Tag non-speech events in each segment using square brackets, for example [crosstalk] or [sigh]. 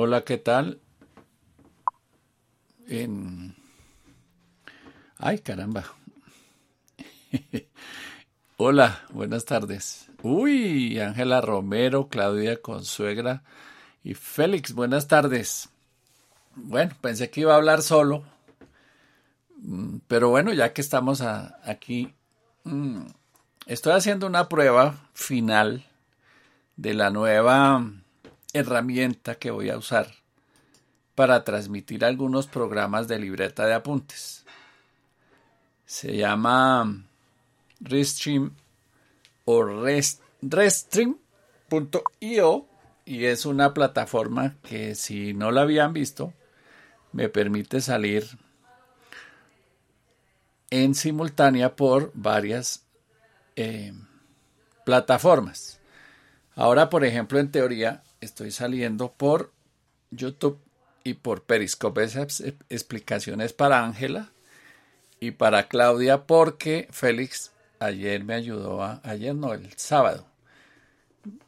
Hola, ¿qué tal? En... Ay, caramba. [laughs] Hola, buenas tardes. Uy, Ángela Romero, Claudia Consuegra y Félix, buenas tardes. Bueno, pensé que iba a hablar solo, mm, pero bueno, ya que estamos aquí, mm, estoy haciendo una prueba final de la nueva herramienta que voy a usar para transmitir algunos programas de libreta de apuntes. Se llama Restream o Restream.io y es una plataforma que si no la habían visto me permite salir en simultánea por varias eh, plataformas. Ahora, por ejemplo, en teoría, estoy saliendo por YouTube y por Periscope. Esas explicaciones para Ángela y para Claudia porque Félix ayer me ayudó ayer no, el sábado.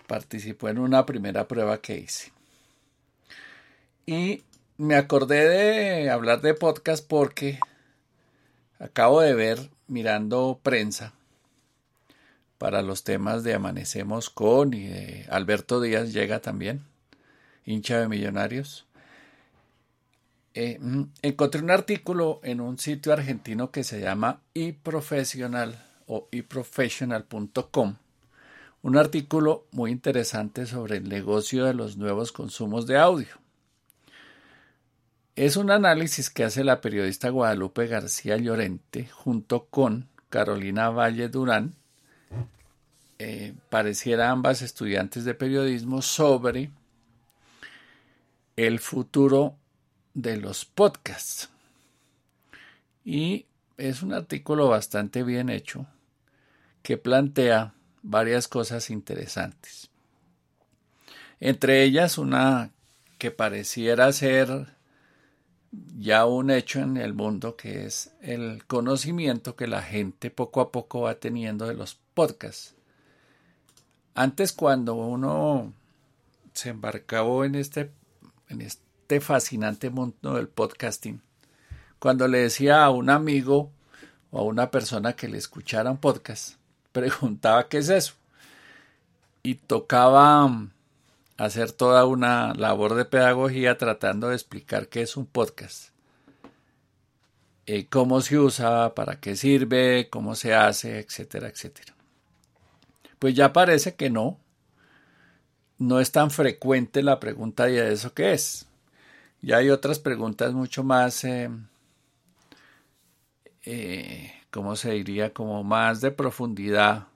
Participó en una primera prueba que hice. Y me acordé de hablar de podcast porque acabo de ver mirando prensa para los temas de Amanecemos con y de Alberto Díaz llega también, hincha de millonarios. Eh, mm, encontré un artículo en un sitio argentino que se llama iProfessional o iprofessional.com, un artículo muy interesante sobre el negocio de los nuevos consumos de audio. Es un análisis que hace la periodista Guadalupe García Llorente junto con Carolina Valle Durán eh, pareciera ambas estudiantes de periodismo sobre el futuro de los podcasts. Y es un artículo bastante bien hecho que plantea varias cosas interesantes. Entre ellas una que pareciera ser ya un hecho en el mundo, que es el conocimiento que la gente poco a poco va teniendo de los podcasts. Antes cuando uno se embarcaba en este, en este fascinante mundo del podcasting, cuando le decía a un amigo o a una persona que le escuchara un podcast, [laughs] preguntaba qué es eso. Y tocaba hacer toda una labor de pedagogía tratando de explicar qué es un podcast. Eh, cómo se usa, para qué sirve, cómo se hace, etcétera, etcétera. Pues ya parece que no. No es tan frecuente la pregunta de eso qué es. Ya hay otras preguntas mucho más, eh, eh, ¿cómo se diría? Como más de profundidad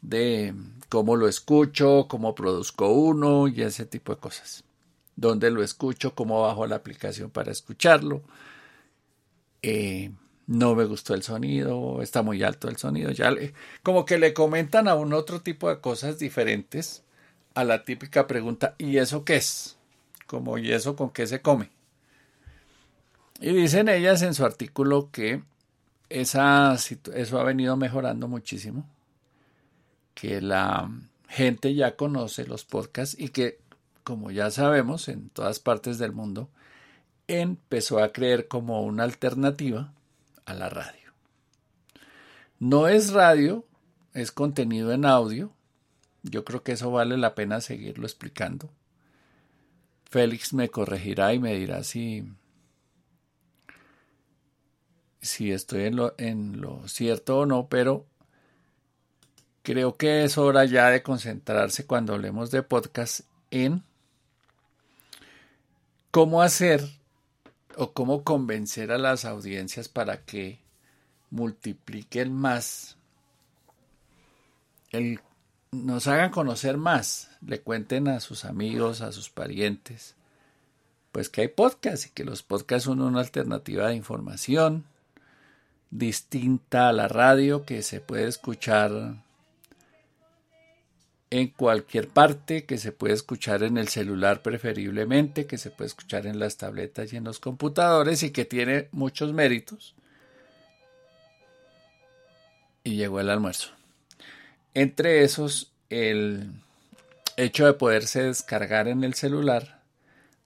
de cómo lo escucho, cómo produzco uno y ese tipo de cosas. Dónde lo escucho, cómo bajo la aplicación para escucharlo. Eh, no me gustó el sonido, está muy alto el sonido, ya le, como que le comentan a un otro tipo de cosas diferentes a la típica pregunta ¿y eso qué es? Como ¿y eso con qué se come? Y dicen ellas en su artículo que esa, eso ha venido mejorando muchísimo, que la gente ya conoce los podcasts y que, como ya sabemos, en todas partes del mundo, empezó a creer como una alternativa a la radio. No es radio, es contenido en audio. Yo creo que eso vale la pena seguirlo explicando. Félix me corregirá y me dirá si, si estoy en lo, en lo cierto o no, pero creo que es hora ya de concentrarse cuando hablemos de podcast en cómo hacer o cómo convencer a las audiencias para que multipliquen más, el, nos hagan conocer más, le cuenten a sus amigos, a sus parientes, pues que hay podcasts y que los podcasts son una alternativa de información distinta a la radio que se puede escuchar en cualquier parte, que se puede escuchar en el celular preferiblemente, que se puede escuchar en las tabletas y en los computadores y que tiene muchos méritos. Y llegó el almuerzo. Entre esos, el hecho de poderse descargar en el celular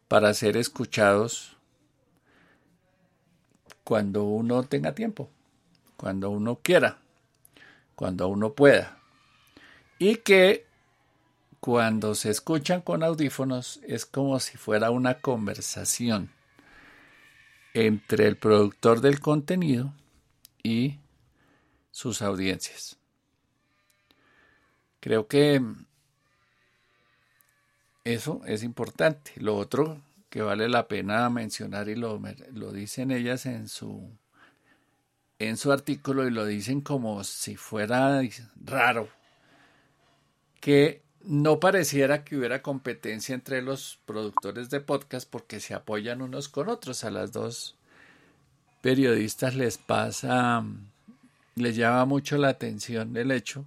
para ser escuchados cuando uno tenga tiempo, cuando uno quiera, cuando uno pueda. Y que cuando se escuchan con audífonos es como si fuera una conversación entre el productor del contenido y sus audiencias. Creo que eso es importante. Lo otro que vale la pena mencionar y lo, lo dicen ellas en su en su artículo y lo dicen como si fuera raro que no pareciera que hubiera competencia entre los productores de podcast porque se apoyan unos con otros. A las dos periodistas les pasa, les llama mucho la atención el hecho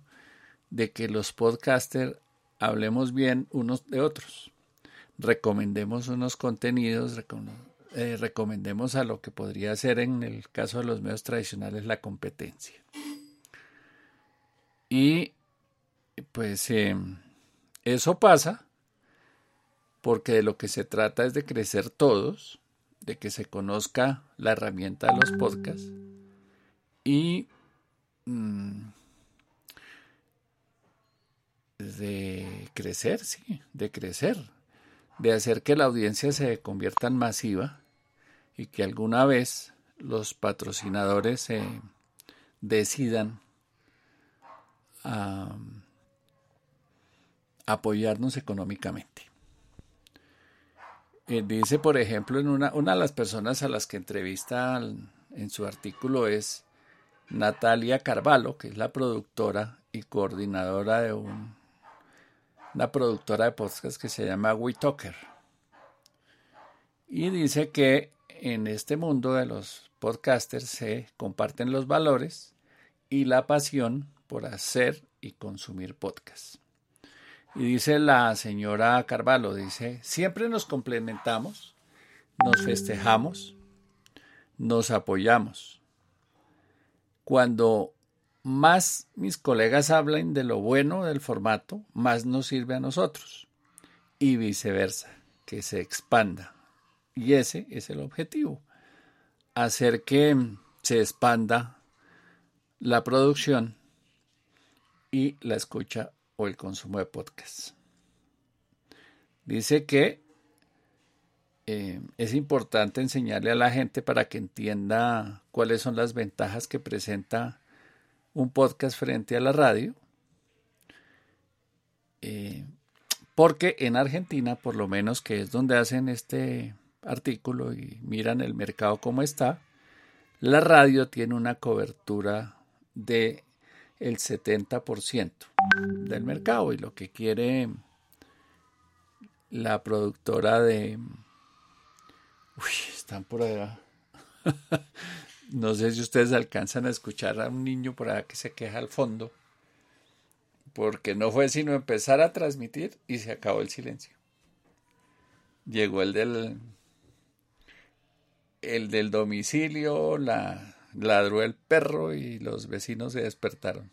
de que los podcasters hablemos bien unos de otros, recomendemos unos contenidos, eh, recomendemos a lo que podría ser en el caso de los medios tradicionales la competencia. Y pues em, eso pasa porque de lo que se trata es de crecer todos, de que se conozca la herramienta de los podcasts y mm, de crecer, sí, de crecer, de hacer que la audiencia se convierta en masiva y que alguna vez los patrocinadores se decidan a apoyarnos económicamente. Eh, dice, por ejemplo, en una, una de las personas a las que entrevista en su artículo es Natalia Carvalho, que es la productora y coordinadora de un, una productora de podcast que se llama WeTalker. Y dice que en este mundo de los podcasters se comparten los valores y la pasión por hacer y consumir podcasts. Y dice la señora Carvalho, dice, siempre nos complementamos, nos festejamos, nos apoyamos. Cuando más mis colegas hablan de lo bueno del formato, más nos sirve a nosotros. Y viceversa, que se expanda. Y ese es el objetivo, hacer que se expanda la producción y la escucha o el consumo de podcasts. Dice que eh, es importante enseñarle a la gente para que entienda cuáles son las ventajas que presenta un podcast frente a la radio. Eh, porque en Argentina, por lo menos que es donde hacen este artículo y miran el mercado como está, la radio tiene una cobertura de el 70% del mercado y lo que quiere la productora de... Uy, están por allá. [laughs] no sé si ustedes alcanzan a escuchar a un niño por allá que se queja al fondo, porque no fue sino empezar a transmitir y se acabó el silencio. Llegó el del el del domicilio, la ladró el perro y los vecinos se despertaron.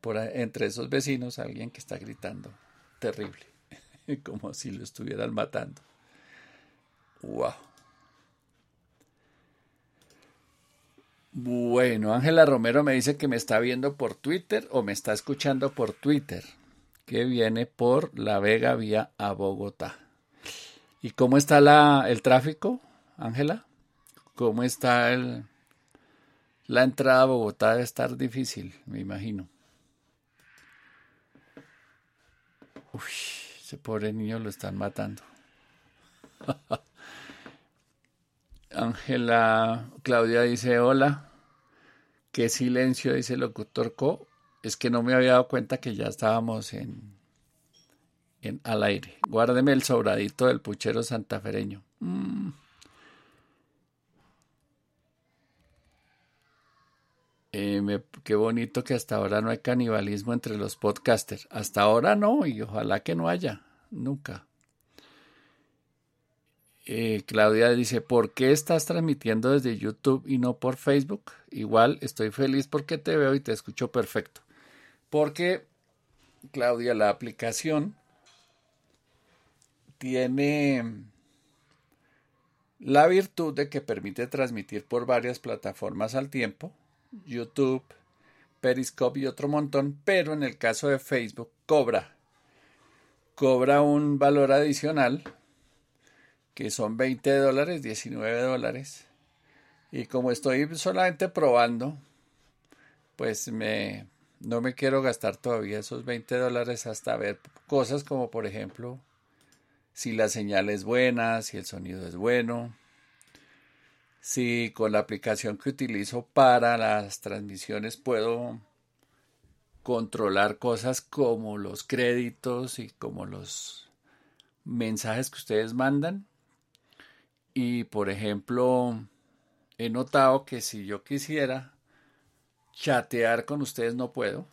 Por entre esos vecinos alguien que está gritando terrible, [laughs] como si lo estuvieran matando. Wow. Bueno, Ángela Romero me dice que me está viendo por Twitter o me está escuchando por Twitter, que viene por La Vega vía a Bogotá. ¿Y cómo está la, el tráfico, Ángela? ¿Cómo está el, la entrada a Bogotá debe estar difícil, me imagino. Uy, ese pobre niño lo están matando. [laughs] Ángela Claudia dice hola. Qué silencio, dice el locutor Co. Es que no me había dado cuenta que ya estábamos en, en al aire. Guárdeme el sobradito del puchero santafereño. Mm. Eh, qué bonito que hasta ahora no hay canibalismo entre los podcasters. Hasta ahora no, y ojalá que no haya, nunca. Eh, Claudia dice, ¿por qué estás transmitiendo desde YouTube y no por Facebook? Igual estoy feliz porque te veo y te escucho perfecto. Porque, Claudia, la aplicación tiene la virtud de que permite transmitir por varias plataformas al tiempo, YouTube, Periscope y otro montón, pero en el caso de Facebook cobra, cobra un valor adicional que son 20 dólares, 19 dólares. Y como estoy solamente probando, pues me, no me quiero gastar todavía esos 20 dólares hasta ver cosas como por ejemplo si la señal es buena, si el sonido es bueno, si con la aplicación que utilizo para las transmisiones puedo controlar cosas como los créditos y como los mensajes que ustedes mandan. Y por ejemplo, he notado que si yo quisiera chatear con ustedes no puedo,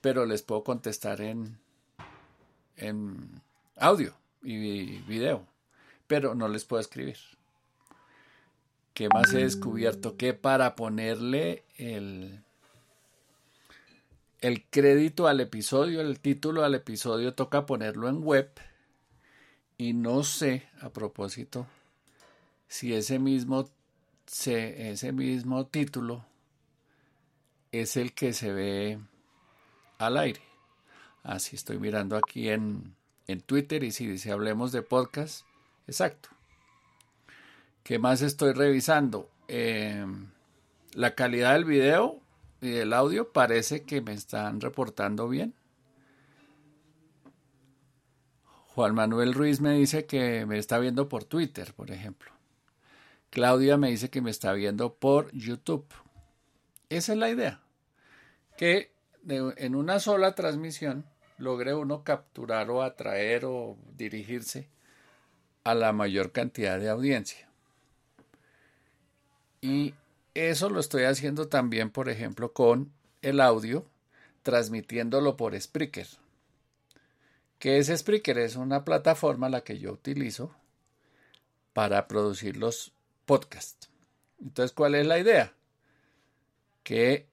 pero les puedo contestar en, en audio y video, pero no les puedo escribir. ¿Qué más he descubierto? Que para ponerle el, el crédito al episodio, el título al episodio, toca ponerlo en web. Y no sé, a propósito, si ese mismo, ese mismo título es el que se ve al aire. Así estoy mirando aquí en, en Twitter y si dice hablemos de podcast, exacto. ¿Qué más estoy revisando? Em, la calidad del video y del audio parece que me están reportando bien. Juan Manuel Ruiz me dice que me está viendo por Twitter, por ejemplo. Claudia me dice que me está viendo por YouTube. Esa es la idea. Que en una sola transmisión logre uno capturar o atraer o dirigirse a la mayor cantidad de audiencia. Y eso lo estoy haciendo también, por ejemplo, con el audio, transmitiéndolo por Spreaker. ¿Qué es Spreaker? Es una plataforma la que yo utilizo para producir los podcasts. Entonces, ¿cuál es la idea? Que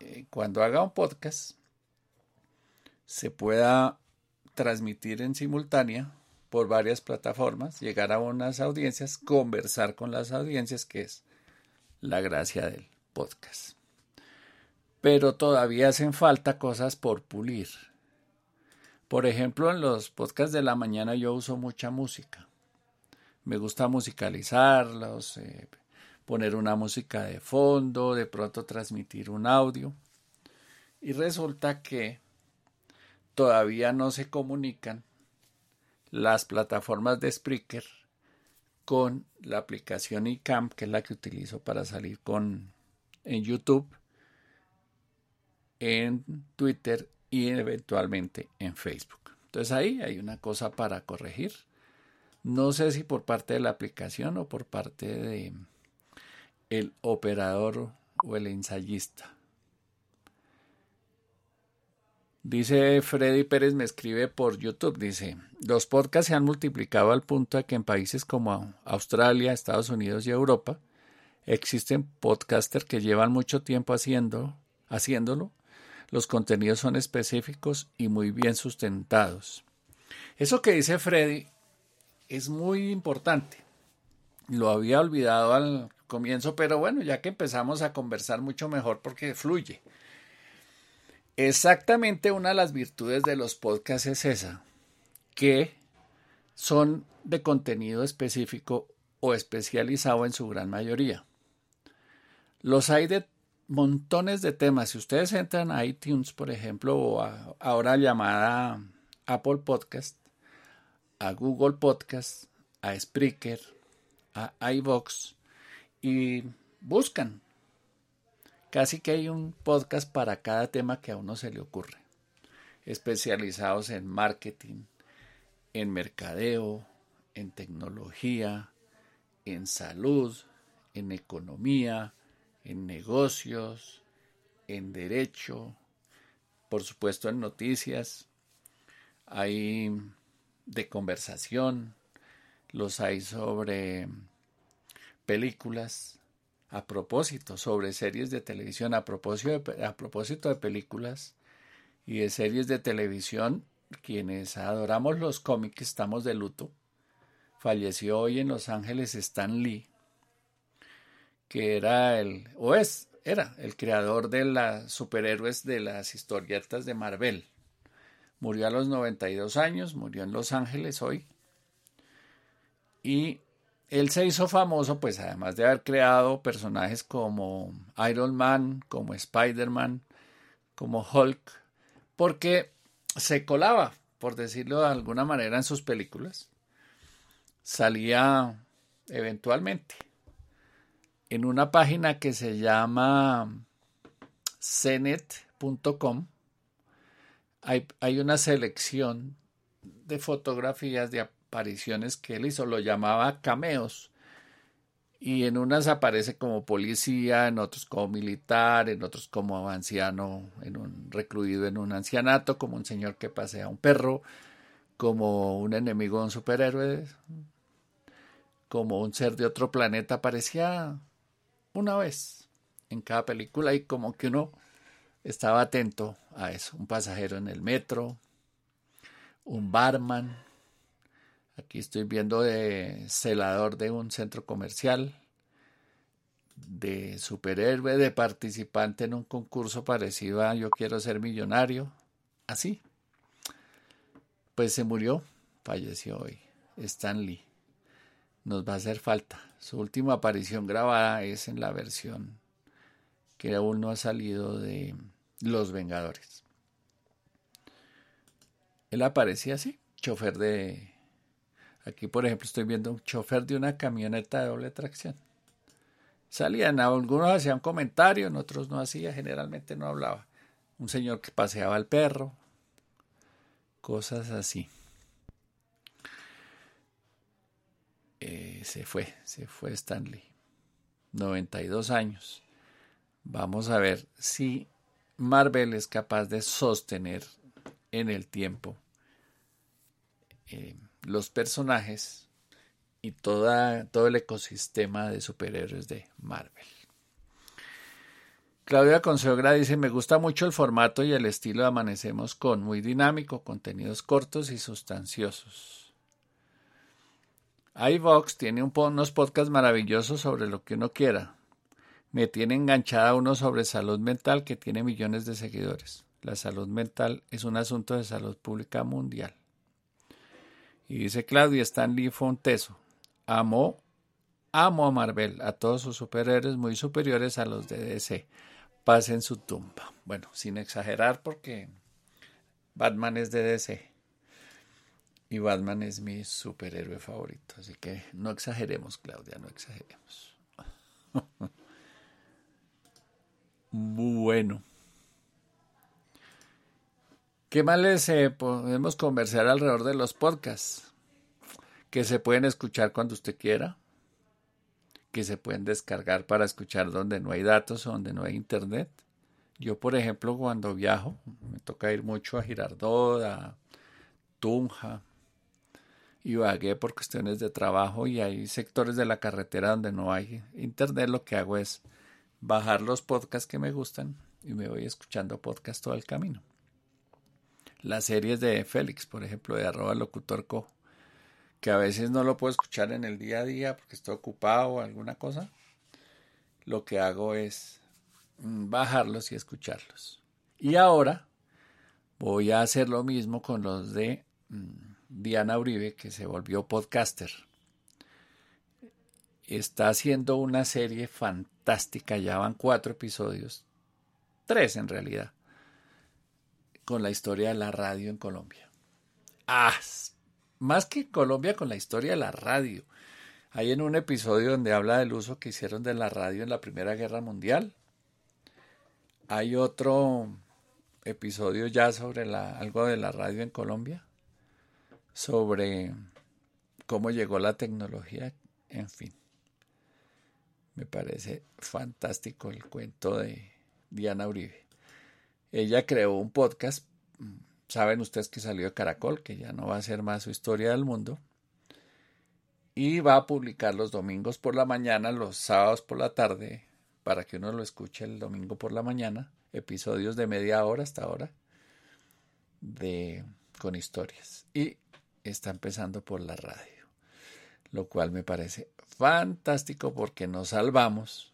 eh, cuando haga un podcast se pueda transmitir en simultánea por varias plataformas, llegar a unas audiencias, conversar con las audiencias, que es la gracia del podcast. Pero todavía hacen falta cosas por pulir. Por ejemplo, en los podcasts de la mañana yo uso mucha música. Me gusta musicalizarlos, eh, poner una música de fondo, de pronto transmitir un audio. Y resulta que todavía no se comunican las plataformas de Spreaker con la aplicación iCamp, que es la que utilizo para salir con en YouTube, en Twitter y eventualmente en Facebook. Entonces ahí hay una cosa para corregir. No sé si por parte de la aplicación o por parte de el operador o el ensayista. Dice Freddy Pérez, me escribe por YouTube, dice, los podcasts se han multiplicado al punto de que en países como Australia, Estados Unidos y Europa existen podcasters que llevan mucho tiempo haciendo, haciéndolo. Los contenidos son específicos y muy bien sustentados. Eso que dice Freddy es muy importante. Lo había olvidado al comienzo, pero bueno, ya que empezamos a conversar mucho mejor porque fluye. Exactamente una de las virtudes de los podcasts es esa, que son de contenido específico o especializado en su gran mayoría. Los hay de montones de temas. Si ustedes entran a iTunes, por ejemplo, o a, ahora llamada Apple Podcast, a Google Podcast, a Spreaker, a iVox y buscan Casi que hay un podcast para cada tema que a uno se le ocurre, especializados en marketing, en mercadeo, en tecnología, en salud, en economía, en negocios, en derecho, por supuesto en noticias, hay de conversación, los hay sobre películas, a propósito sobre series de televisión, a propósito de, a propósito de películas y de series de televisión, quienes adoramos los cómics estamos de luto. falleció hoy en Los Ángeles Stan Lee, que era el, o es, era el creador de las superhéroes de las historietas de Marvel. Murió a los 92 años, murió en Los Ángeles hoy. Y él se hizo famoso, pues además de haber creado personajes como Iron Man, como Spider-Man, como Hulk, porque se colaba, por decirlo de alguna manera, en sus películas. Salía eventualmente en una página que se llama cenet.com. Hay, hay una selección de fotografías de apariciones que él hizo, lo llamaba cameos. Y en unas aparece como policía, en otros como militar, en otros como anciano, en un recluido en un ancianato, como un señor que pasea un perro, como un enemigo de un superhéroe, como un ser de otro planeta. Aparecía una vez en cada película y como que uno estaba atento a eso. Un pasajero en el metro, un barman, Aquí estoy viendo de celador de un centro comercial, de superhéroe, de participante en un concurso parecido a Yo quiero ser millonario. Así. Pues se murió, falleció hoy. Stan Lee. Nos va a hacer falta. Su última aparición grabada es en la versión que aún no ha salido de Los Vengadores. Él aparecía así, chofer de Aquí, por ejemplo, estoy viendo un chofer de una camioneta de doble tracción. Salían, algunos hacían comentarios, en otros no hacía, generalmente no hablaba. Un señor que paseaba al perro, cosas así. Eh, se fue, se fue Stanley. 92 años. Vamos a ver si Marvel es capaz de sostener en el tiempo eh, los personajes y toda, todo el ecosistema de superhéroes de Marvel. Claudia Consuegra dice, me gusta mucho el formato y el estilo de Amanecemos con, muy dinámico, contenidos cortos y sustanciosos. iVox tiene un, unos podcasts maravillosos sobre lo que uno quiera. Me tiene enganchada uno sobre salud mental que tiene millones de seguidores. La salud mental es un asunto de salud pública mundial. Y dice Claudia Stanley Fonteso, amo, amo a Marvel, a todos sus superhéroes muy superiores a los de DC. Pasen su tumba. Bueno, sin exagerar porque Batman es de DC. Y Batman es mi superhéroe favorito. Así que no exageremos, Claudia, no exageremos. [laughs] bueno. ¿Qué más les eh, podemos conversar alrededor de los podcasts? Que se pueden escuchar cuando usted quiera, que se pueden descargar para escuchar donde no hay datos o donde no hay internet. Yo, por ejemplo, cuando viajo, me toca ir mucho a Girardot, a Tunja, y vagué por cuestiones de trabajo y hay sectores de la carretera donde no hay internet, lo que hago es bajar los podcasts que me gustan y me voy escuchando podcasts todo el camino las series de Félix, por ejemplo, de arroba locutorco, que a veces no lo puedo escuchar en el día a día porque estoy ocupado o alguna cosa, lo que hago es mm, bajarlos y escucharlos. Y ahora voy a hacer lo mismo con los de mm, Diana Uribe, que se volvió podcaster. Está haciendo una serie fantástica, ya van cuatro episodios, tres en realidad con la historia de la radio en Colombia. Ah, más que Colombia con la historia de la radio. Hay en un episodio donde habla del uso que hicieron de la radio en la Primera Guerra Mundial. Hay otro episodio ya sobre la, algo de la radio en Colombia, sobre cómo llegó la tecnología, en fin. Me parece fantástico el cuento de Diana Uribe. Ella creó un podcast, saben ustedes que salió de Caracol, que ya no va a ser más su historia del mundo, y va a publicar los domingos por la mañana, los sábados por la tarde, para que uno lo escuche el domingo por la mañana, episodios de media hora hasta ahora, de, con historias. Y está empezando por la radio. lo cual me parece fantástico porque nos salvamos.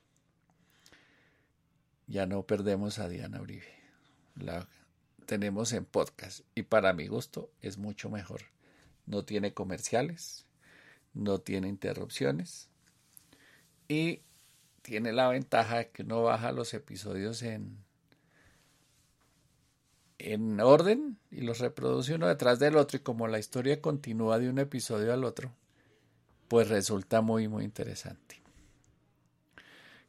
Ya no perdemos a Diana Uribe. La tenemos en podcast y para mi gusto es mucho mejor. No tiene comerciales, no tiene interrupciones y tiene la ventaja de que uno baja los episodios en, en orden y los reproduce uno detrás del otro y como la historia continúa de un episodio al otro, pues resulta muy muy interesante.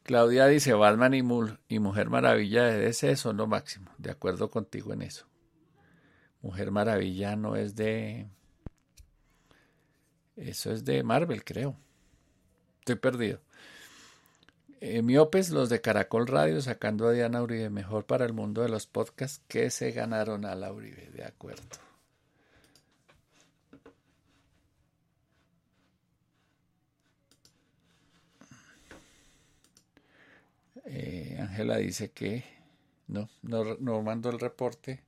Claudia dice Batman y, y Mujer Maravilla de DC son lo máximo, de acuerdo contigo en eso. Mujer Maravilla no es de... Eso es de Marvel, creo. Estoy perdido. Eh, miopes, los de Caracol Radio, sacando a Diana Uribe, mejor para el mundo de los podcasts, que se ganaron a la Uribe, de acuerdo. Eh, Ángela dice que no, no, mandó el reporte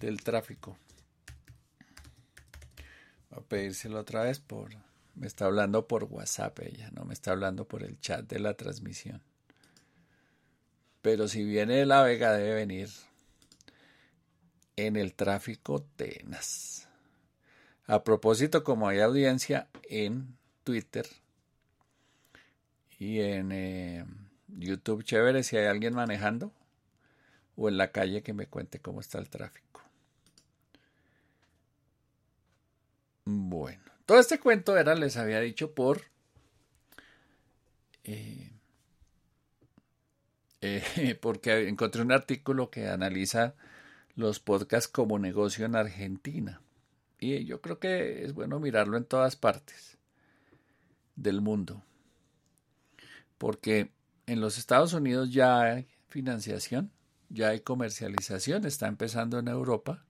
del tráfico. Voy a pedírselo otra vez por me está hablando por WhatsApp ella, no me está hablando por el chat de la transmisión. Pero si viene de La Vega debe venir en el tráfico tenaz. A propósito, como hay audiencia en Twitter y en eh, YouTube, chévere si hay alguien manejando o en la calle que me cuente cómo está el tráfico. Bueno. Todo este cuento era, les había dicho, por... Eh, eh, [laughs] porque encontré un artículo que analiza los podcasts como negocio en Argentina. Y yo creo que es bueno mirarlo en todas partes del mundo. Porque en los Estados Unidos ya hay financiación, ya hay comercialización, está empezando en Europa.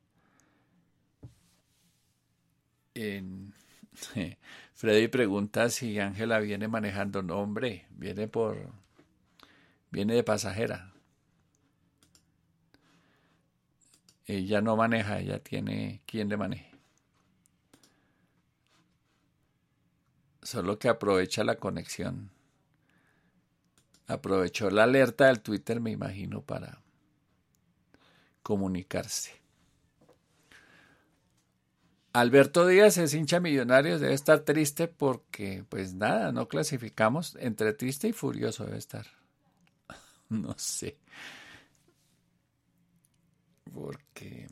En [laughs] Freddy pregunta si Ángela viene manejando. No, hombre, viene por. Viene de pasajera. Ella no maneja, ella tiene quien le maneje. Solo que aprovecha la conexión. Aprovechó la alerta del Twitter, me imagino, para comunicarse. Alberto Díaz es hincha millonario, debe estar triste porque, pues nada, no clasificamos. Entre triste y furioso debe estar. [laughs] No sé. Porque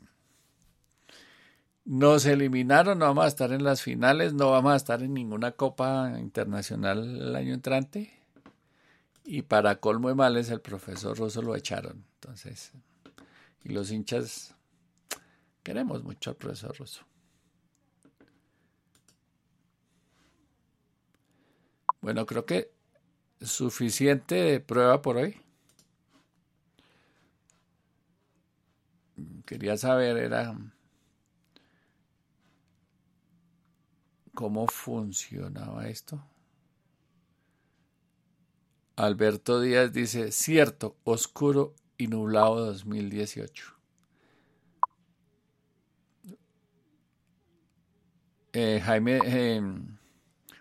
nos eliminaron, no vamos a estar en las finales, no vamos a estar en ninguna copa internacional el año entrante. Y para colmo de males, el profesor Russo lo echaron. Entonces, y los hinchas queremos mucho al profesor Russo. Bueno, creo que suficiente prueba por hoy. Quería saber era cómo funcionaba esto. Alberto Díaz dice, cierto, oscuro y nublado 2018. Eh, Jaime, eh,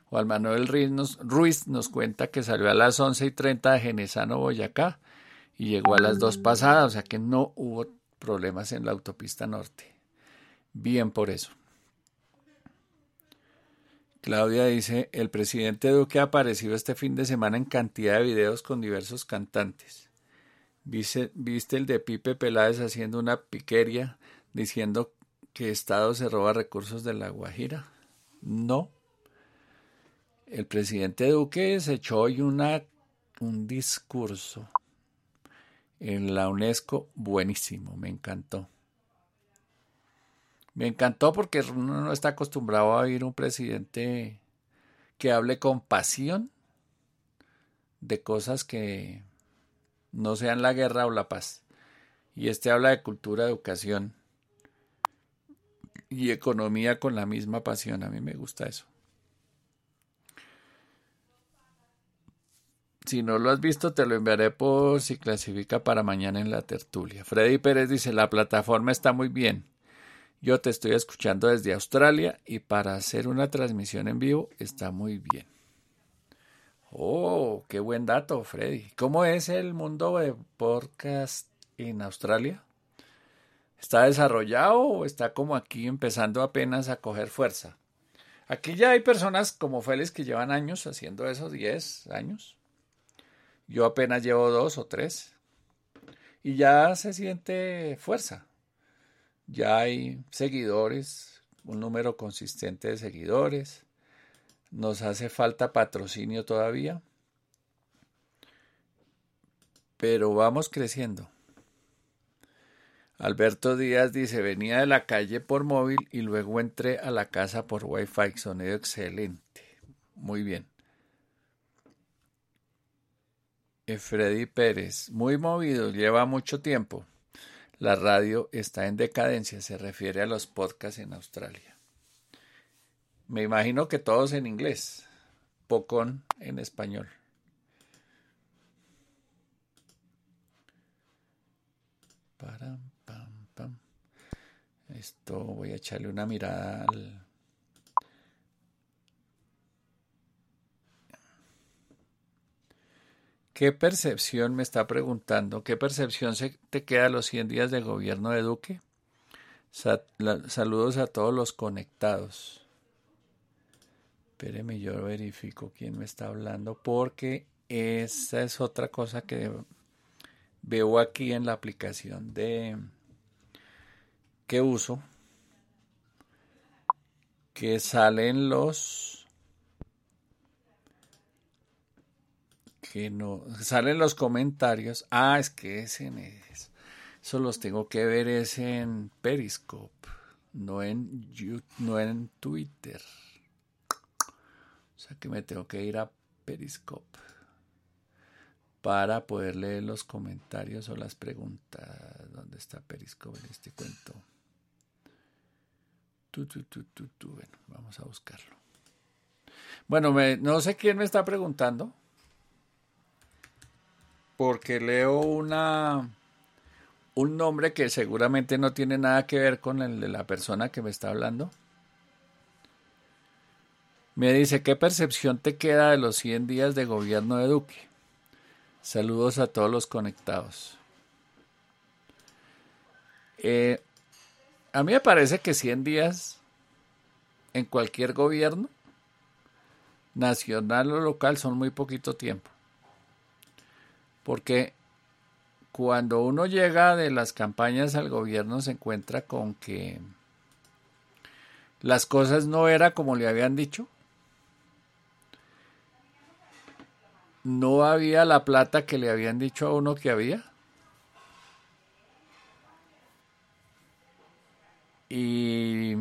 Juan Manuel Ruiz nos, cuenta que salió a las 11 y 30 de Genesano, Boyacá, y llegó a las dos pasadas, o sea que no hubo problemas en la autopista norte. Bien por eso. Claudia dice, el presidente Duque ha aparecido este fin de semana en cantidad de videos con diversos cantantes. ¿Viste, ¿Viste el de Pipe Peláez haciendo una piqueria diciendo que Estado se roba recursos de la Guajira? No, el presidente Duque se echó hoy una, un discurso en la UNESCO buenísimo, me encantó. Me encantó porque uno no está acostumbrado a oír un presidente que hable con pasión de cosas que no sean la guerra o la paz. Y este habla de cultura, educación y economía con la misma pasión. A mí me gusta eso. Si no lo has visto, te lo enviaré por si clasifica para mañana en la tertulia. Freddy Pérez dice, la plataforma está muy bien Yo te estoy escuchando desde Australia y para hacer una transmisión en vivo está muy bien. Oh, qué buen dato, Freddy. ¿Cómo es el mundo de podcast en Australia? ¿Está desarrollado o está como aquí empezando apenas a coger fuerza? Aquí ya hay personas como Félix que llevan años haciendo eso, 10 años. Yo apenas llevo dos o tres. Y ya se siente fuerza ya hay seguidores, un número consistente de seguidores. Nos hace falta patrocinio todavía. Pero vamos creciendo. Alberto Díaz dice, venía de la calle por móvil y luego entré a la casa por Wi-Fi. Sonido excelente. Muy bien. Freddy Pérez, muy movido, lleva mucho tiempo. La radio está en decadencia, se refiere a los podcasts en Australia. Me imagino que todos en inglés, pocón en español. Esto voy a echarle una mirada al, ¿Qué percepción me está preguntando? ¿Qué percepción se te queda a los 100 días de gobierno de Duque? saludos a todos los conectados. Espéreme, yo verifico quién me está hablando porque esa es otra cosa que veo aquí en la aplicación de que uso que salen los que no salen los comentarios. Ah, es que es eso. los tengo que ver es en Periscope, no en no en Twitter. O sea que me tengo que ir a Periscope para poder leer los comentarios o las preguntas. ¿Dónde está Periscope en este cuento? Bueno, vamos a buscarlo. Bueno, me, no sé quién me está preguntando porque leo una un nombre que seguramente no tiene nada que ver con el de la persona que me está hablando. Me dice, ¿qué percepción te queda de los 100 días de gobierno de Duque? Saludos a todos los conectados. Eh, a mí me parece que 100 días en cualquier gobierno, nacional o local, son muy poquito tiempo. Porque cuando uno llega de las campañas al gobierno se encuentra con que las cosas no eran como le habían dicho. No había la plata que le habían dicho a uno que había. Y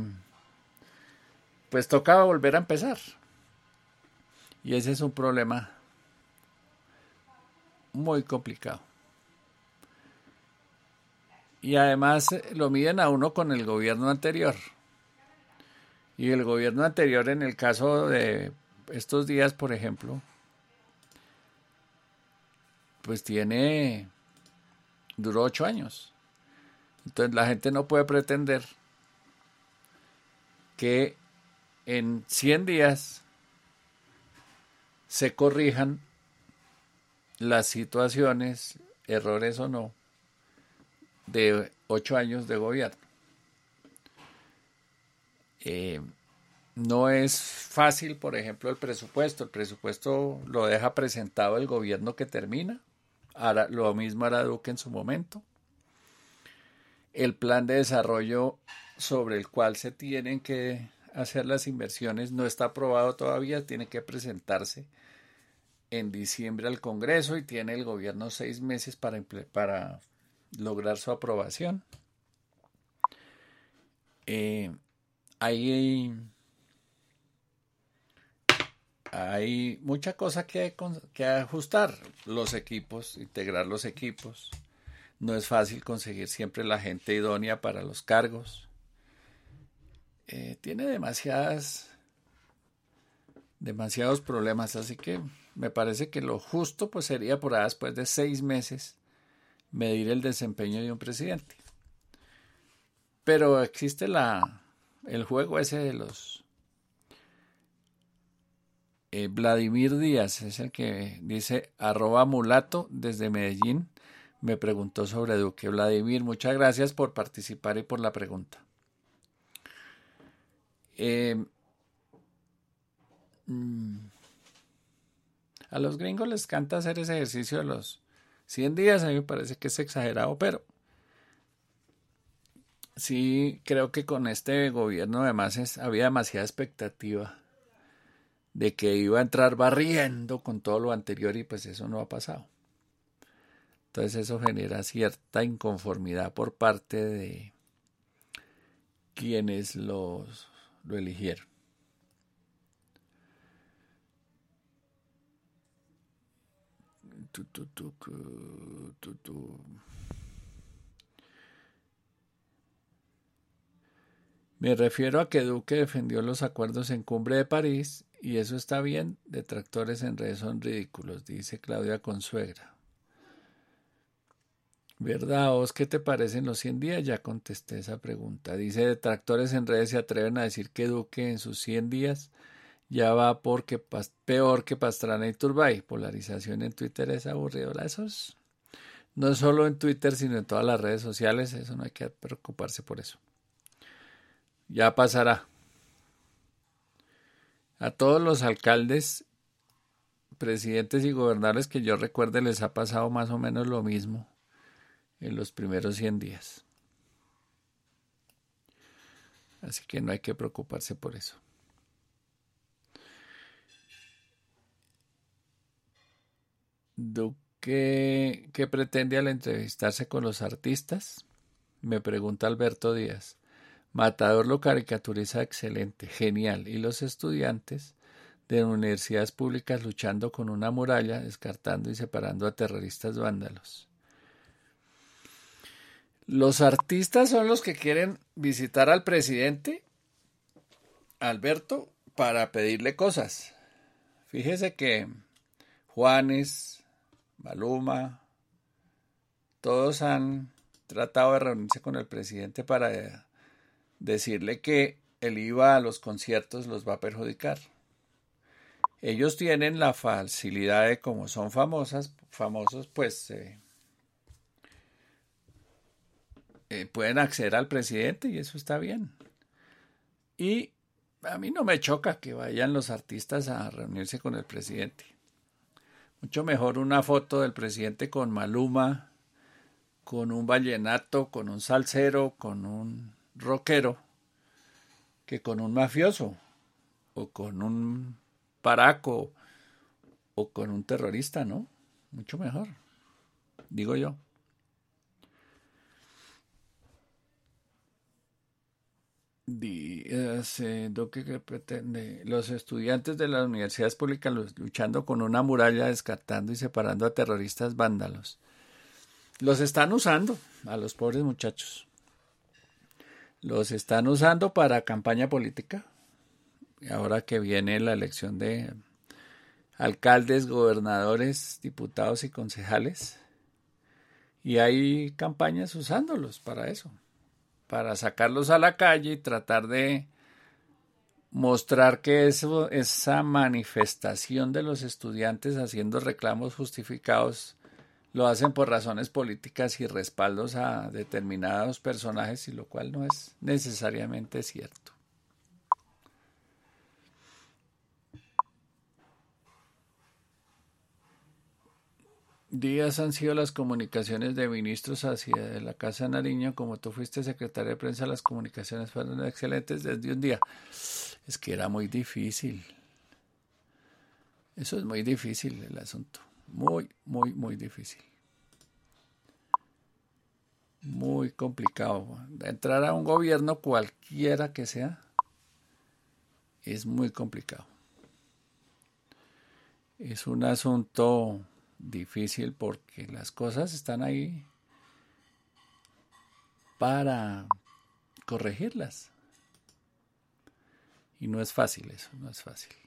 pues tocaba volver a empezar. Y ese es un problema muy complicado. Y además eh, lo miden a uno con el gobierno anterior. Y el gobierno anterior, en el caso de estos días, por ejemplo, pues tiene, duró ocho años. Entonces la gente no puede pretender que en 100 días se corrijan las situaciones, errores o no, de ocho años de gobierno. Eh, no es fácil, por ejemplo, el presupuesto. El presupuesto lo deja presentado el gobierno que termina. Ahora, lo mismo hará Duque en su momento. El plan de desarrollo sobre el cual se tienen que hacer las inversiones no está aprobado todavía, tiene que presentarse en diciembre al Congreso y tiene el gobierno seis meses para, para lograr su aprobación. Eh, hay, hay mucha cosa que, ajustar. Los equipos, integrar los equipos. No es fácil conseguir siempre la gente idónea para los cargos. Eh, tiene demasiadas demasiados problemas, así que me parece que lo justo pues sería por ahí después de seis meses medir el desempeño de un presidente. Pero existe la el juego ese de los eh, Vladimir Díaz, es el que dice arroba mulato desde Medellín. Me preguntó sobre Duque. Vladimir, muchas gracias por participar y por la pregunta. Eh, mm, a los gringos les canta hacer ese ejercicio de los 100 días, a mí me parece que es exagerado, pero sí creo que con este gobierno además había demasiada expectativa de que iba a entrar barriendo con todo lo anterior y pues eso no ha pasado. Entonces eso genera cierta inconformidad por parte de quienes los, lo eligieron. Me refiero a que Duque defendió los acuerdos en Cumbre de París y eso está bien, detractores en redes son ridículos, dice Claudia Consuegra. ¿Verdad, vos qué te parecen los 100 días? Ya contesté esa pregunta. Dice, detractores en redes se atreven a decir que Duque en sus 100 días ya va porque peor que Pastrana y Turbay. Polarización en Twitter es aburrido. Eso es, no solo en Twitter, sino en todas las redes sociales. Eso no hay que preocuparse por eso. Ya pasará. A todos los alcaldes, presidentes y gobernadores que yo recuerde les ha pasado más o menos lo mismo en los primeros 100 días. Así que no hay que preocuparse por eso. Duque, ¿qué pretende al entrevistarse con los artistas? Me pregunta Alberto Díaz. Matador lo caricaturiza excelente, genial, y los estudiantes de universidades públicas luchando con una muralla, descartando y separando a terroristas vándalos. Los artistas son los que quieren visitar al presidente Alberto para pedirle cosas. Fíjese que Juanes, Maluma, todos han tratado de reunirse con el presidente para decirle que el IVA a los conciertos los va a perjudicar. Ellos tienen la facilidad de, como son famosas, famosos, pues eh, eh, pueden acceder al presidente y eso está bien. Y a mí no me choca que vayan los artistas a reunirse con el presidente. Mucho mejor una foto del presidente con Maluma, con un vallenato, con un salsero, con un rockero que con un mafioso o con un paraco o con un terrorista, ¿no? Mucho mejor, digo yo. Que pretende los estudiantes de las universidades públicas luchando con una muralla, descartando y separando a terroristas vándalos. Los están usando a los pobres muchachos los están usando para campaña política. Ahora que viene la elección de alcaldes, gobernadores, diputados y concejales. Y hay campañas usándolos para eso, para sacarlos a la calle y tratar de mostrar que esa manifestación de los estudiantes haciendo reclamos justificados lo hacen por razones políticas y respaldos a determinados personajes, y lo cual no es necesariamente cierto. Días han sido las comunicaciones de ministros hacia la Casa Nariño, como tú fuiste secretaria de prensa, las comunicaciones fueron excelentes desde un día. Es que era muy difícil. Eso es muy difícil el asunto. Muy, muy, muy difícil. Muy complicado. Entrar a un gobierno cualquiera que sea es muy complicado. Es un asunto difícil porque las cosas están ahí para corregirlas. Y no es fácil eso, no es fácil.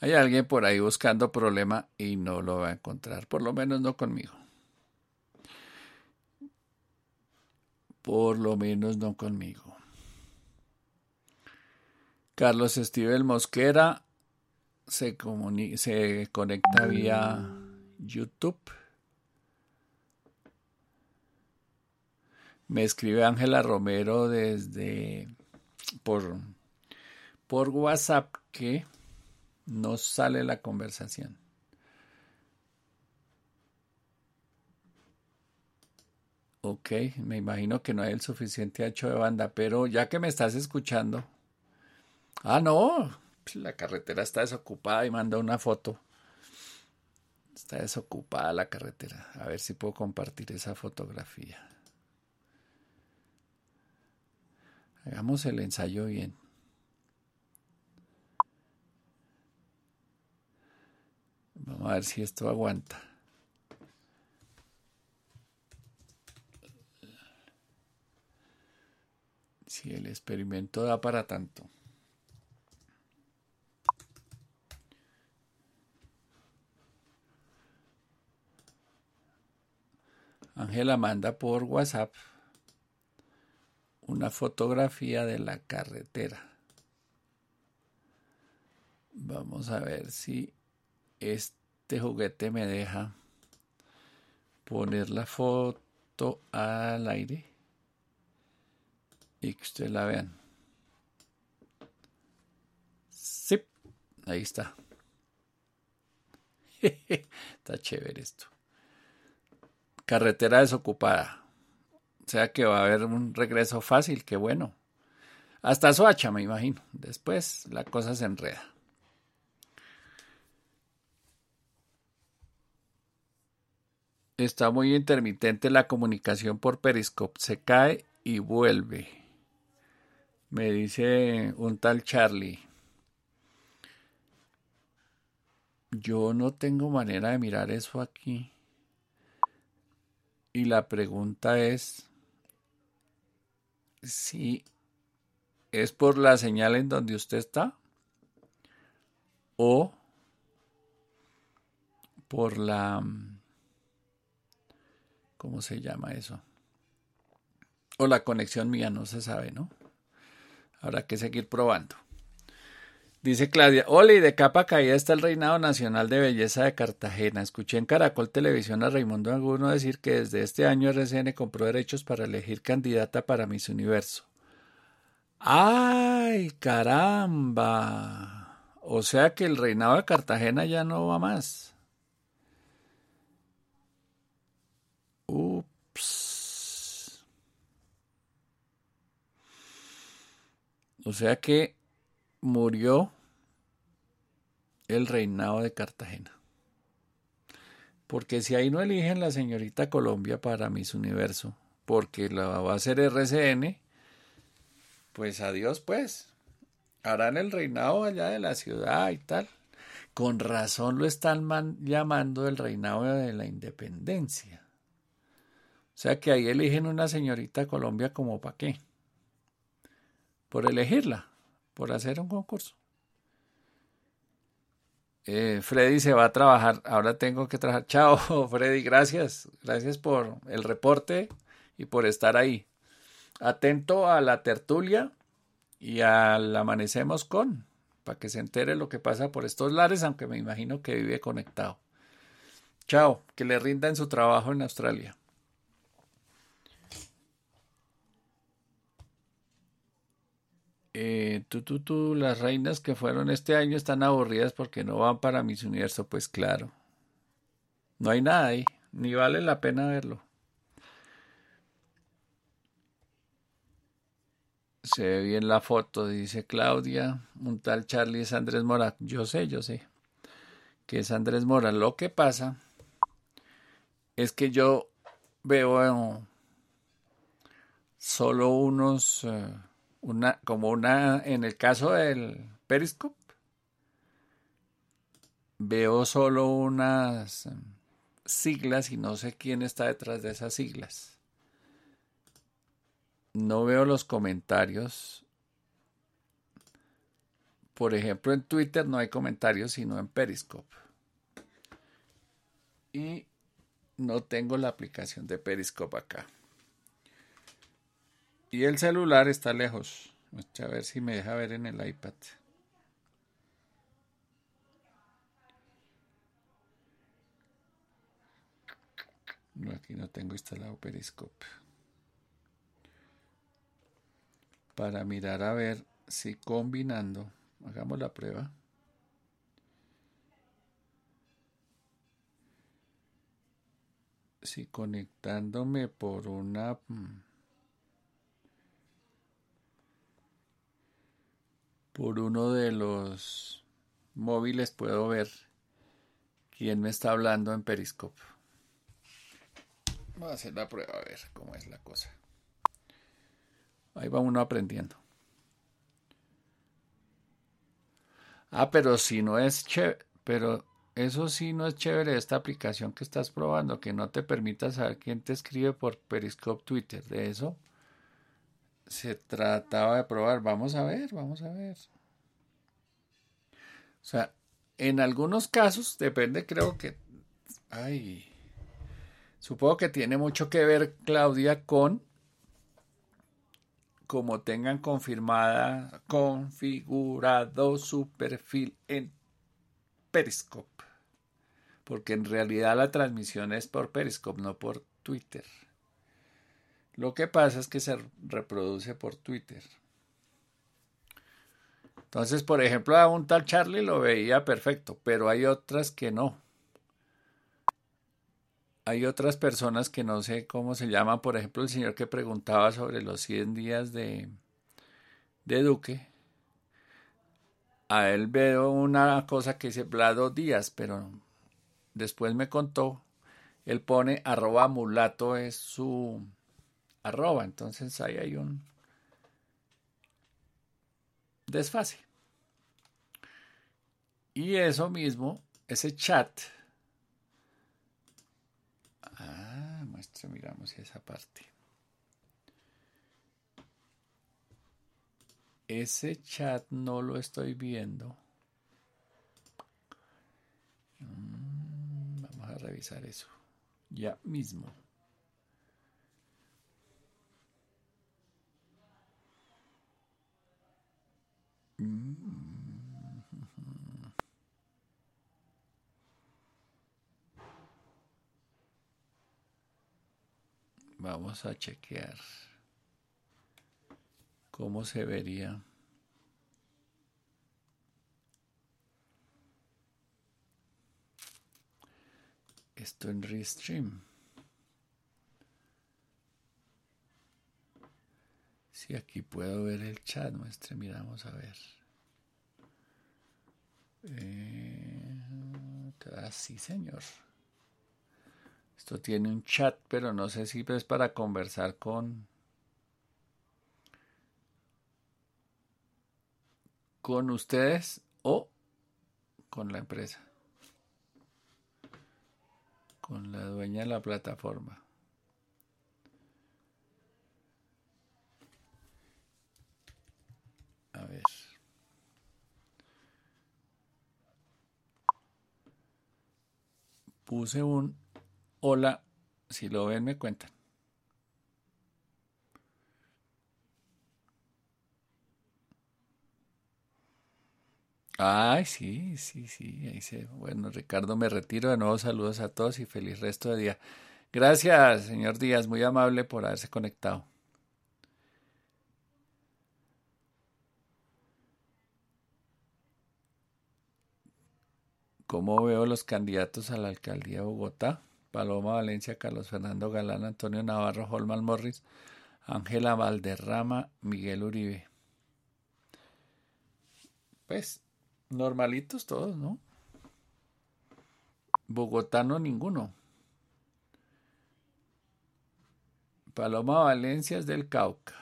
Hay alguien por ahí buscando problema y no lo va a encontrar, por lo menos no conmigo. Por lo menos no conmigo. Carlos Estivel Mosquera se, conecta vía YouTube. Me escribe Ángela Romero desde por, por WhatsApp que no sale la conversación. Ok, me imagino que no hay el suficiente ancho de banda, pero ya que me estás escuchando. Ah, no, la carretera está desocupada y manda una foto. Está desocupada la carretera. A ver si puedo compartir esa fotografía. Hagamos el ensayo bien. Vamos a ver si esto aguanta. Si el experimento da para tanto. Ángela manda por WhatsApp una fotografía de la carretera. Vamos a ver si este juguete me deja poner la foto al aire y que ustedes la vean. Sí, ahí está. [laughs] está chévere esto. Carretera desocupada. O sea que va a haber un regreso fácil, qué bueno. Hasta Soacha, me imagino. Después la cosa se enreda. Está muy intermitente la comunicación por Periscope. Se cae y vuelve. Me dice un tal Charlie. Yo no tengo manera de mirar eso aquí. Y la pregunta es, si es por la señal en donde usted está o por la ¿cómo se llama eso? O la conexión mía, no se sabe, ¿no? Habrá que seguir probando. Dice Claudia, hola y de capa caída está el Reinado Nacional de Belleza de Cartagena. Escuché en Caracol Televisión a Raimundo Anguno decir que desde este año RCN compró derechos para elegir candidata para Miss Universo. ¡Ay, caramba! O sea que el Reinado de Cartagena ya no va más. Ups. O sea que murió el reinado de Cartagena. Porque si ahí no eligen la señorita Colombia para Miss Universo, porque la va a hacer RCN, pues adiós pues. Harán el reinado allá de la ciudad y tal. Con razón lo están llamando el reinado de la independencia. O sea que ahí eligen una señorita Colombia como para qué. Por elegirla por hacer un concurso. Eh, Freddy se va a trabajar, ahora tengo que trabajar. [laughs] Chao, Freddy, gracias. Gracias por el reporte y por estar ahí. Atento a la tertulia y al amanecemos con, para que se entere lo que pasa por estos lares, aunque me imagino que vive conectado. Chao, que le rinda en su trabajo en Australia. Eh, tú, tú, tú, las reinas que fueron este año están aburridas porque no van para mis Universo, pues claro. No hay nada ahí, ni vale la pena verlo. Se ve bien la foto, dice Claudia. Un tal Charlie es Andrés Mora. Yo sé, yo sé que es Andrés Mora. Lo que pasa es que yo veo solo unos... Eh, una, como una, en el caso del Periscope, veo solo unas siglas y no sé quién está detrás de esas siglas. No veo los comentarios Por ejemplo, en Twitter no hay comentarios, sino en Periscope. Y no tengo la aplicación de Periscope acá. Y el celular está lejos. A ver si me deja ver en el iPad. Aquí no tengo instalado Periscope. Para mirar a ver si combinando, hagamos la prueba. Si conectándome por una por uno de los móviles puedo ver quién me está hablando en Periscope. Voy a hacer la prueba a ver cómo es la cosa. Ahí va uno aprendiendo. Ah, pero si no es chévere, pero eso sí no es chévere esta aplicación que estás probando, que no te permita saber quién te escribe por Periscope Twitter. De eso se trataba de probar. Vamos a ver, vamos a ver. O sea, en algunos casos depende, creo que. Ay. Supongo que tiene mucho que ver, Claudia, con como tengan confirmada, configurado su perfil en Periscope. Porque en realidad la transmisión es por Periscope, no por Twitter. Lo que pasa es que se reproduce por Twitter. Entonces, por ejemplo, a un tal Charlie lo veía perfecto, pero hay otras que no hay otras personas que no sé cómo se llaman, por ejemplo, el señor que preguntaba sobre los 100 días de, de Duque. A él veo una cosa que dice Vlado Díaz, pero después me contó, él pone arroba mulato es su arroba, entonces ahí hay un desfase. Y eso mismo, ese chat, miramos esa parte. Ese chat no lo estoy viendo. Mm, vamos a revisar eso. Ya mismo. Vamos a chequear cómo se vería. Esto en Restream. Si aquí puedo ver el chat, muestre, miramos a ver. Eh, ah, sí, señor. Esto tiene un chat, pero no sé si es para conversar con con ustedes o con la empresa, con la dueña de la plataforma. A ver. Puse un Hola, si lo ven me cuentan. Ay, sí, sí, sí, ahí se. Bueno, Ricardo, me retiro de nuevo. Saludos a todos y feliz resto de día. Gracias, señor Díaz, muy amable por haberse conectado. ¿Cómo veo los candidatos a la alcaldía de Bogotá? Paloma Valencia, Carlos Fernando Galán, Antonio Navarro, Holman Morris, Ángela Valderrama, Miguel Uribe. Pues, normalitos todos, ¿no? Bogotano ninguno. Paloma Valencia es del Cauca.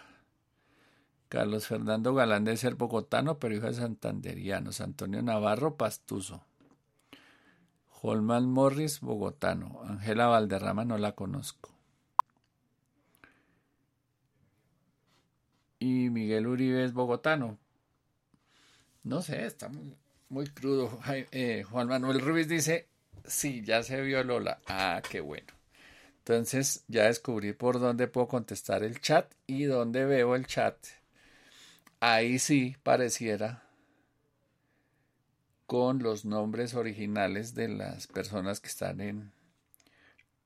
Carlos Fernando Galán de ser bogotano, pero hijo de santanderianos. Antonio Navarro, pastuso. Holman Morris, bogotano. Ángela Valderrama no la conozco. Y Miguel Uribe es bogotano. No sé, está muy, crudo. Eh, Juan Manuel Ruiz dice, sí, ya se vio Lola. Ah, qué bueno. Entonces ya descubrí por dónde puedo contestar el chat y dónde veo el chat. Ahí sí pareciera con los nombres originales de las personas que están en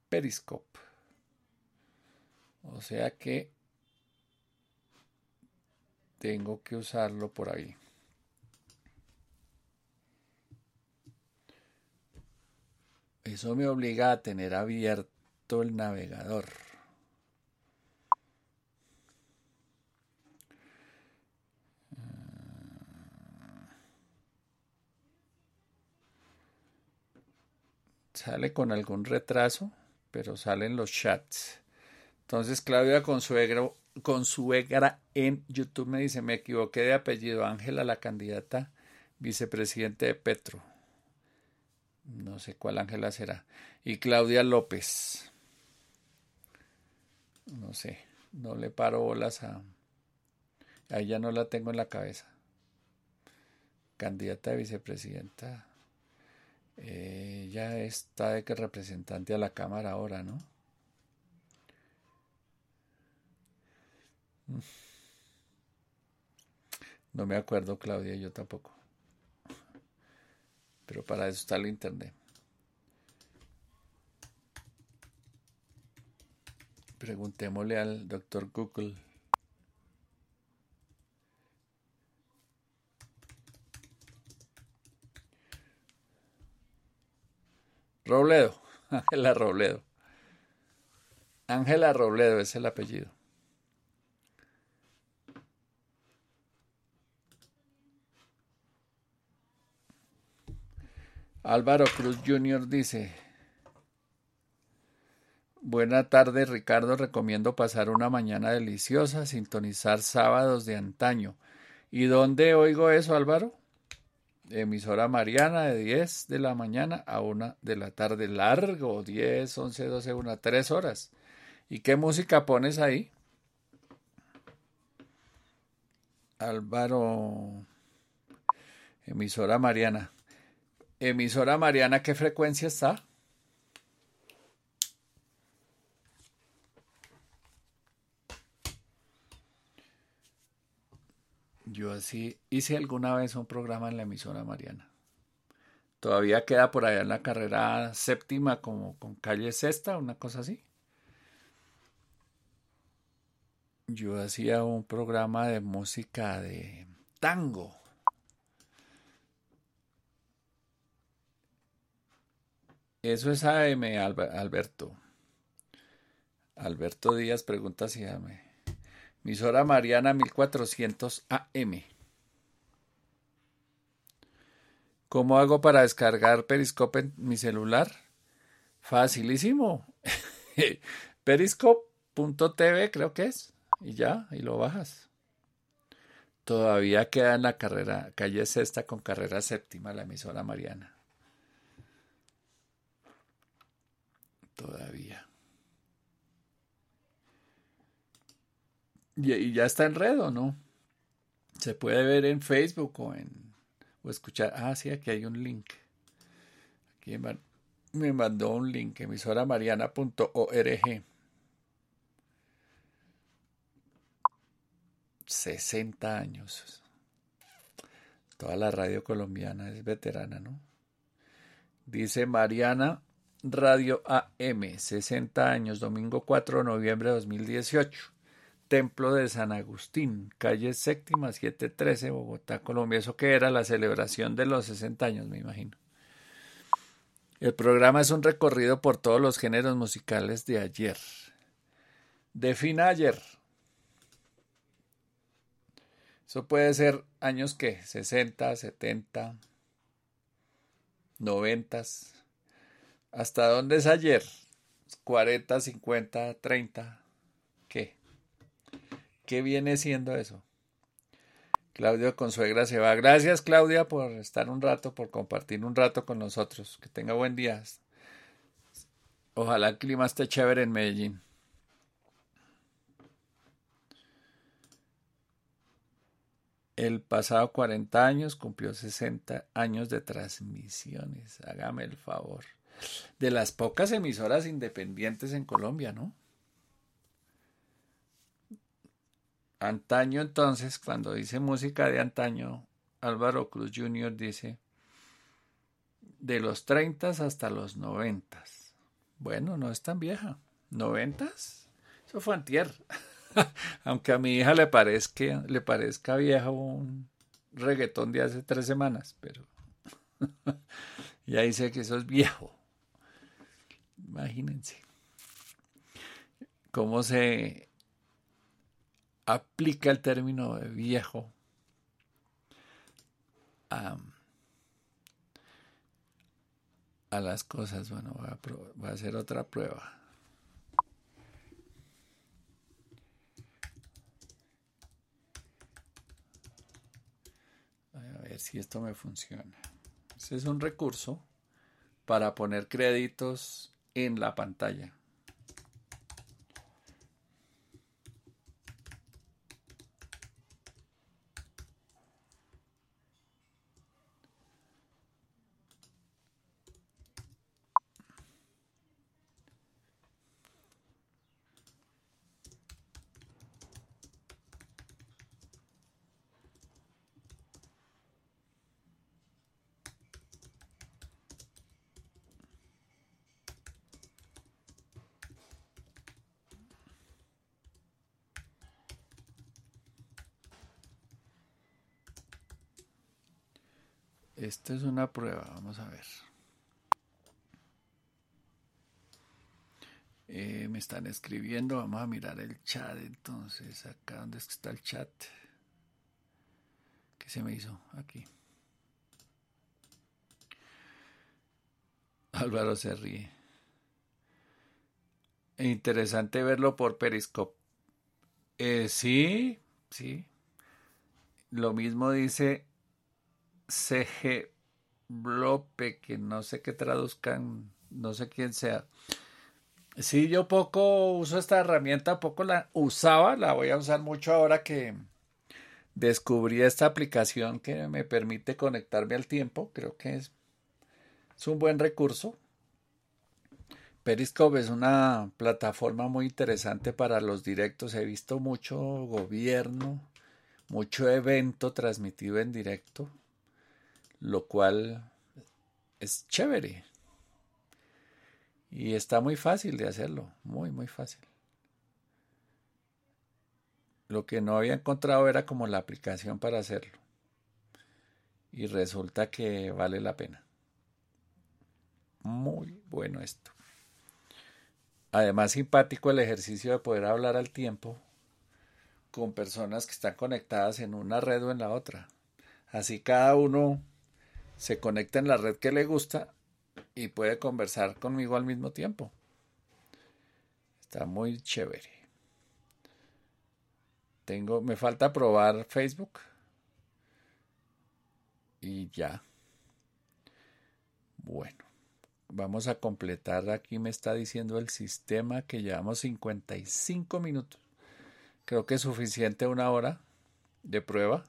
Periscope. O sea que tengo que usarlo por ahí. Eso me obliga a tener abierto el navegador. Sale con algún retraso, pero salen los chats. Entonces Claudia Consuegro, Consuegra en YouTube me dice, me equivoqué de apellido Ángela, la candidata vicepresidente de Petro. No sé cuál Ángela será. Y Claudia López. No sé, no le paro bolas a... A ella no la tengo en la cabeza. Candidata de vicepresidenta. Ella está de que representante a la Cámara ahora, ¿no? No me acuerdo, Claudia, yo tampoco. Pero para eso está el Internet. Preguntémosle al doctor Google. Robledo, [laughs] Ángela Robledo. Ángela Robledo es el apellido. Álvaro Cruz Jr. dice, Buena tarde Ricardo, recomiendo pasar una mañana deliciosa, sintonizar sábados de antaño. ¿Y dónde oigo eso Álvaro? Emisora Mariana de 10 de la mañana a 1 de la tarde, largo, 10, 11, 12, 1, 3 horas. ¿Y qué música pones ahí? Álvaro, emisora Mariana. Emisora Mariana, ¿qué frecuencia está? Yo así hice alguna vez un programa en la emisora Mariana. Todavía queda por allá en la carrera séptima como con calle sexta, una cosa así. Yo hacía un programa de música de tango. Eso es AM, Alberto. Alberto Díaz pregunta si AM. Emisora Mariana 1400 AM. ¿Cómo hago para descargar Periscope en mi celular? Facilísimo. [laughs] Periscope.tv creo que es. Y ya, y lo bajas. Todavía queda en la carrera, calle sexta con carrera séptima, la emisora Mariana. Todavía. Y, ya está en red o no. Se puede ver en Facebook o en o escuchar. Ah, sí, aquí hay un link. Aquí me mandó un link, emisoramariana.org. 60 años. Toda la radio colombiana es veterana, ¿no? Dice Mariana Radio AM, 60 años, domingo 4 de noviembre de 2018. Templo de San Agustín, calle séptima 713, Bogotá, Colombia. Eso que era la celebración de los 60 años, me imagino. El programa es un recorrido por todos los géneros musicales de ayer. Defina ayer. Eso puede ser años que 60, 70, 90. ¿Hasta dónde es ayer? 40, 50, 30. ¿Qué? ¿Qué viene siendo eso? Claudio Consuegra se va. Gracias, Claudia, por estar un rato, por compartir un rato con nosotros. Que tenga buen día. Ojalá el clima esté chévere en Medellín. El pasado 40 años cumplió 60 años de transmisiones. Hágame el favor. De las pocas emisoras independientes en Colombia, ¿no? Antaño entonces, cuando dice música de antaño, Álvaro Cruz Jr. dice de los 30 hasta los 90. Bueno, no es tan vieja. ¿Noventas? Eso fue antier. [laughs] Aunque a mi hija le parezca, le parezca viejo un reggaetón de hace tres semanas, pero [laughs] ya dice que eso es viejo. Imagínense cómo se aplica el término de viejo a, las cosas. Bueno, voy a, voy a hacer otra prueba. A ver si esto me funciona. Este es un recurso para poner créditos en la pantalla. Esta es una prueba, vamos a ver. Eh, me están escribiendo, vamos a mirar el chat entonces, acá donde está el chat. ¿Qué se me hizo? Aquí. [laughs] Álvaro se ríe. Interesante verlo por Periscope. Eh, sí, sí. Lo mismo dice CG Blope, que no sé qué traduzcan, no sé quién sea. Sí, yo poco uso esta herramienta, poco la usaba, la voy a usar mucho ahora que descubrí esta aplicación que me permite conectarme al tiempo. Creo que es, es un buen recurso. Periscope es una plataforma muy interesante para los directos. He visto mucho gobierno, mucho evento transmitido en directo lo cual es chévere. Y está muy fácil de hacerlo, muy, muy fácil. Lo que no había encontrado era como la aplicación para hacerlo. Y resulta que vale la pena. Muy bueno esto. Además, simpático el ejercicio de poder hablar al tiempo con personas que están conectadas en una red o en la otra. Así cada uno se conecta en la red que le gusta y puede conversar conmigo al mismo tiempo. Está muy chévere. Tengo, me falta probar Facebook. Y ya. Bueno, vamos a completar. Aquí me está diciendo el sistema que llevamos 55 minutos. Creo que es suficiente una hora de prueba.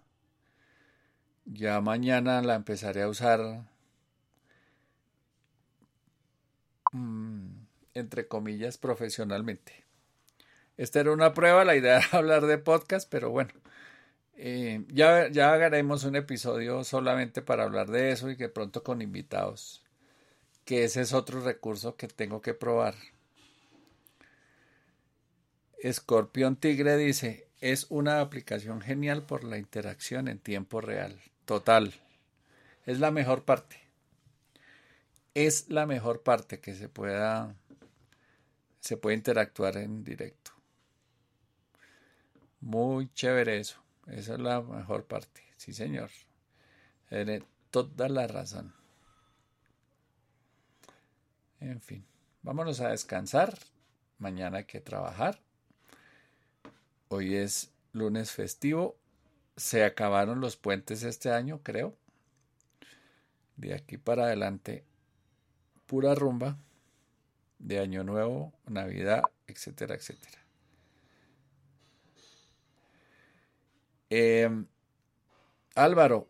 Ya mañana la empezaré a usar mm, entre comillas profesionalmente. Esta era una prueba, la idea [laughs] era hablar de podcast, pero bueno, eh, ya, ya haremos un episodio solamente para hablar de eso y que pronto con invitados, que ese es otro recurso que tengo que probar. Escorpión Tigre dice, es una aplicación genial por la interacción en tiempo real. Total. Es la mejor parte. Es la mejor parte que se pueda se puede interactuar en directo. Muy chévere eso. Esa es la mejor parte. Sí, señor. Tiene toda la razón. En fin, vámonos a descansar. Mañana hay que trabajar. Hoy es lunes festivo se acabaron los puentes este año, creo. De aquí para adelante, pura rumba de Año Nuevo, Navidad, etcétera, etcétera. Em, Álvaro,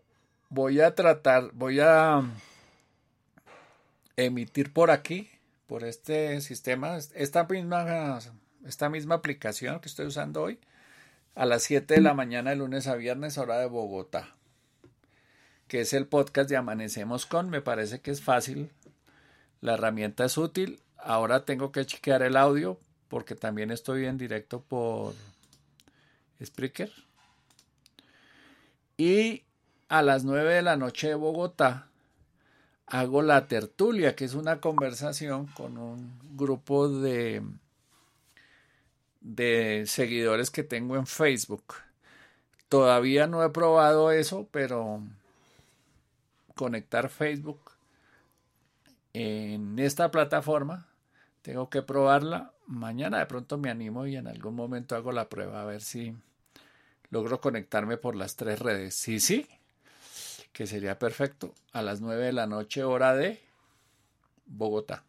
voy a tratar, voy a emitir por aquí, por este sistema, esta misma, esta misma aplicación que estoy usando hoy, a las 7 de la mañana de lunes a viernes, hora de Bogotá, que es el podcast de Amanecemos con. Me parece que es fácil, la herramienta es útil. Ahora tengo que chequear el audio porque también estoy en directo por Spreaker. Y a las 9 de la noche de Bogotá hago la tertulia, que es una conversación con un grupo de de seguidores que tengo en Facebook. Todavía no he probado eso, pero conectar Facebook en esta plataforma, tengo que probarla. Mañana de pronto me animo y en algún momento hago la prueba a ver si logro conectarme por las tres redes. Sí, sí, que sería perfecto. A las nueve de la noche, hora de Bogotá.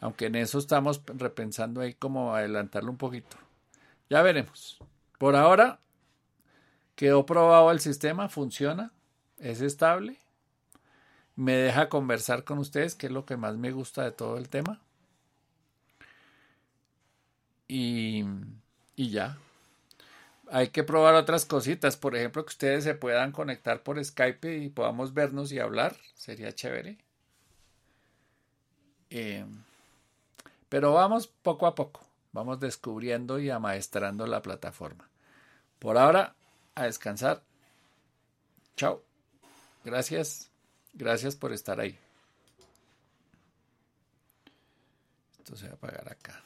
Aunque en eso estamos repensando ahí como adelantarlo un poquito. Ya veremos. Por ahora quedó probado el sistema, funciona, es estable. Me deja conversar con ustedes, que es lo que más me gusta de todo el tema. Y, y ya. Hay que probar otras cositas. Por ejemplo, que ustedes se puedan conectar por Skype y podamos vernos y hablar. Sería chévere. Eh, pero vamos poco a poco, vamos descubriendo y amaestrando la plataforma. Por ahora, a descansar. Chao. Gracias. Gracias por estar ahí. Esto se va a apagar acá.